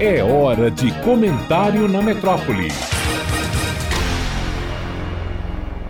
É hora de comentário na metrópole.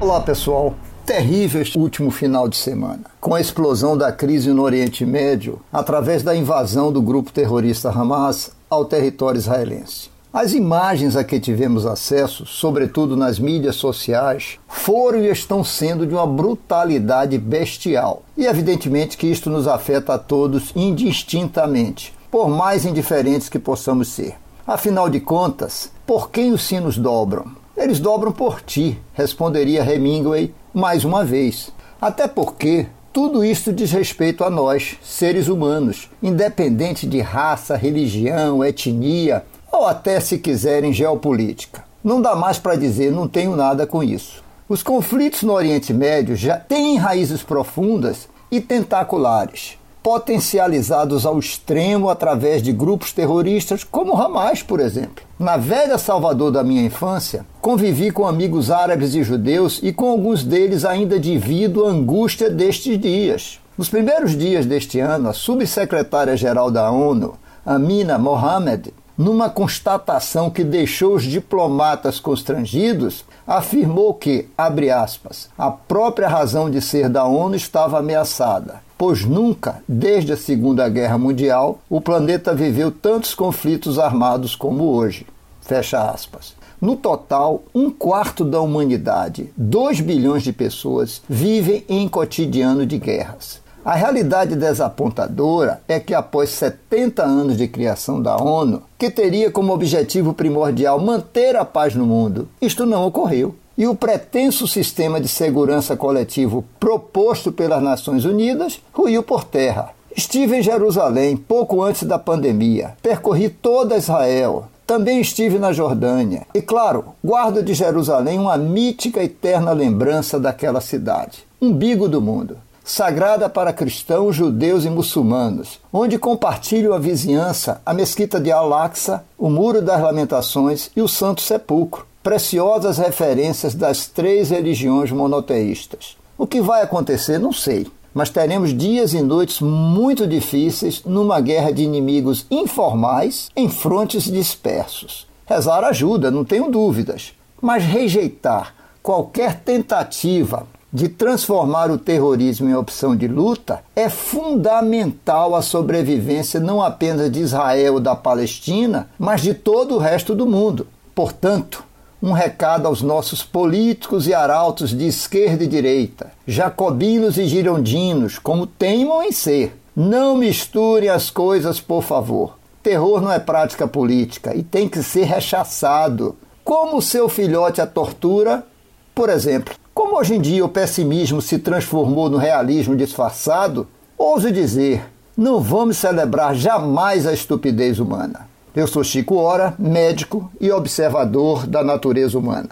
Olá pessoal, terrível este último final de semana, com a explosão da crise no Oriente Médio através da invasão do grupo terrorista Hamas ao território israelense. As imagens a que tivemos acesso, sobretudo nas mídias sociais, foram e estão sendo de uma brutalidade bestial. E evidentemente que isto nos afeta a todos indistintamente, por mais indiferentes que possamos ser. Afinal de contas, por quem os sinos dobram? Eles dobram por ti, responderia Hemingway mais uma vez. Até porque tudo isso diz respeito a nós, seres humanos, independente de raça, religião, etnia ou até, se quiserem, geopolítica. Não dá mais para dizer não tenho nada com isso. Os conflitos no Oriente Médio já têm raízes profundas e tentaculares potencializados ao extremo através de grupos terroristas como Hamas, por exemplo. Na velha Salvador da minha infância, convivi com amigos árabes e judeus e com alguns deles ainda divido a angústia destes dias. Nos primeiros dias deste ano, a subsecretária-geral da ONU, Amina Mohamed, numa constatação que deixou os diplomatas constrangidos, afirmou que, abre aspas, a própria razão de ser da ONU estava ameaçada, pois nunca, desde a Segunda Guerra Mundial, o planeta viveu tantos conflitos armados como hoje. Fecha aspas. No total, um quarto da humanidade, 2 bilhões de pessoas, vivem em cotidiano de guerras. A realidade desapontadora é que, após 70 anos de criação da ONU, que teria como objetivo primordial manter a paz no mundo, isto não ocorreu. E o pretenso sistema de segurança coletivo proposto pelas Nações Unidas ruiu por terra. Estive em Jerusalém pouco antes da pandemia, percorri toda Israel, também estive na Jordânia. E claro, guardo de Jerusalém uma mítica eterna lembrança daquela cidade, umbigo do mundo. Sagrada para cristãos, judeus e muçulmanos, onde compartilham a vizinhança a mesquita de Al-Aqsa, o Muro das Lamentações e o Santo Sepulcro, preciosas referências das três religiões monoteístas. O que vai acontecer, não sei, mas teremos dias e noites muito difíceis numa guerra de inimigos informais em frontes dispersos. Rezar ajuda, não tenho dúvidas, mas rejeitar qualquer tentativa de transformar o terrorismo em opção de luta é fundamental à sobrevivência não apenas de Israel e da Palestina, mas de todo o resto do mundo. Portanto, um recado aos nossos políticos e arautos de esquerda e direita, jacobinos e girondinos, como teimam em ser. Não misturem as coisas, por favor. Terror não é prática política e tem que ser rechaçado. Como seu filhote a tortura, por exemplo, como hoje em dia o pessimismo se transformou no realismo disfarçado, ouso dizer, não vamos celebrar jamais a estupidez humana. Eu sou Chico Ora, médico e observador da natureza humana.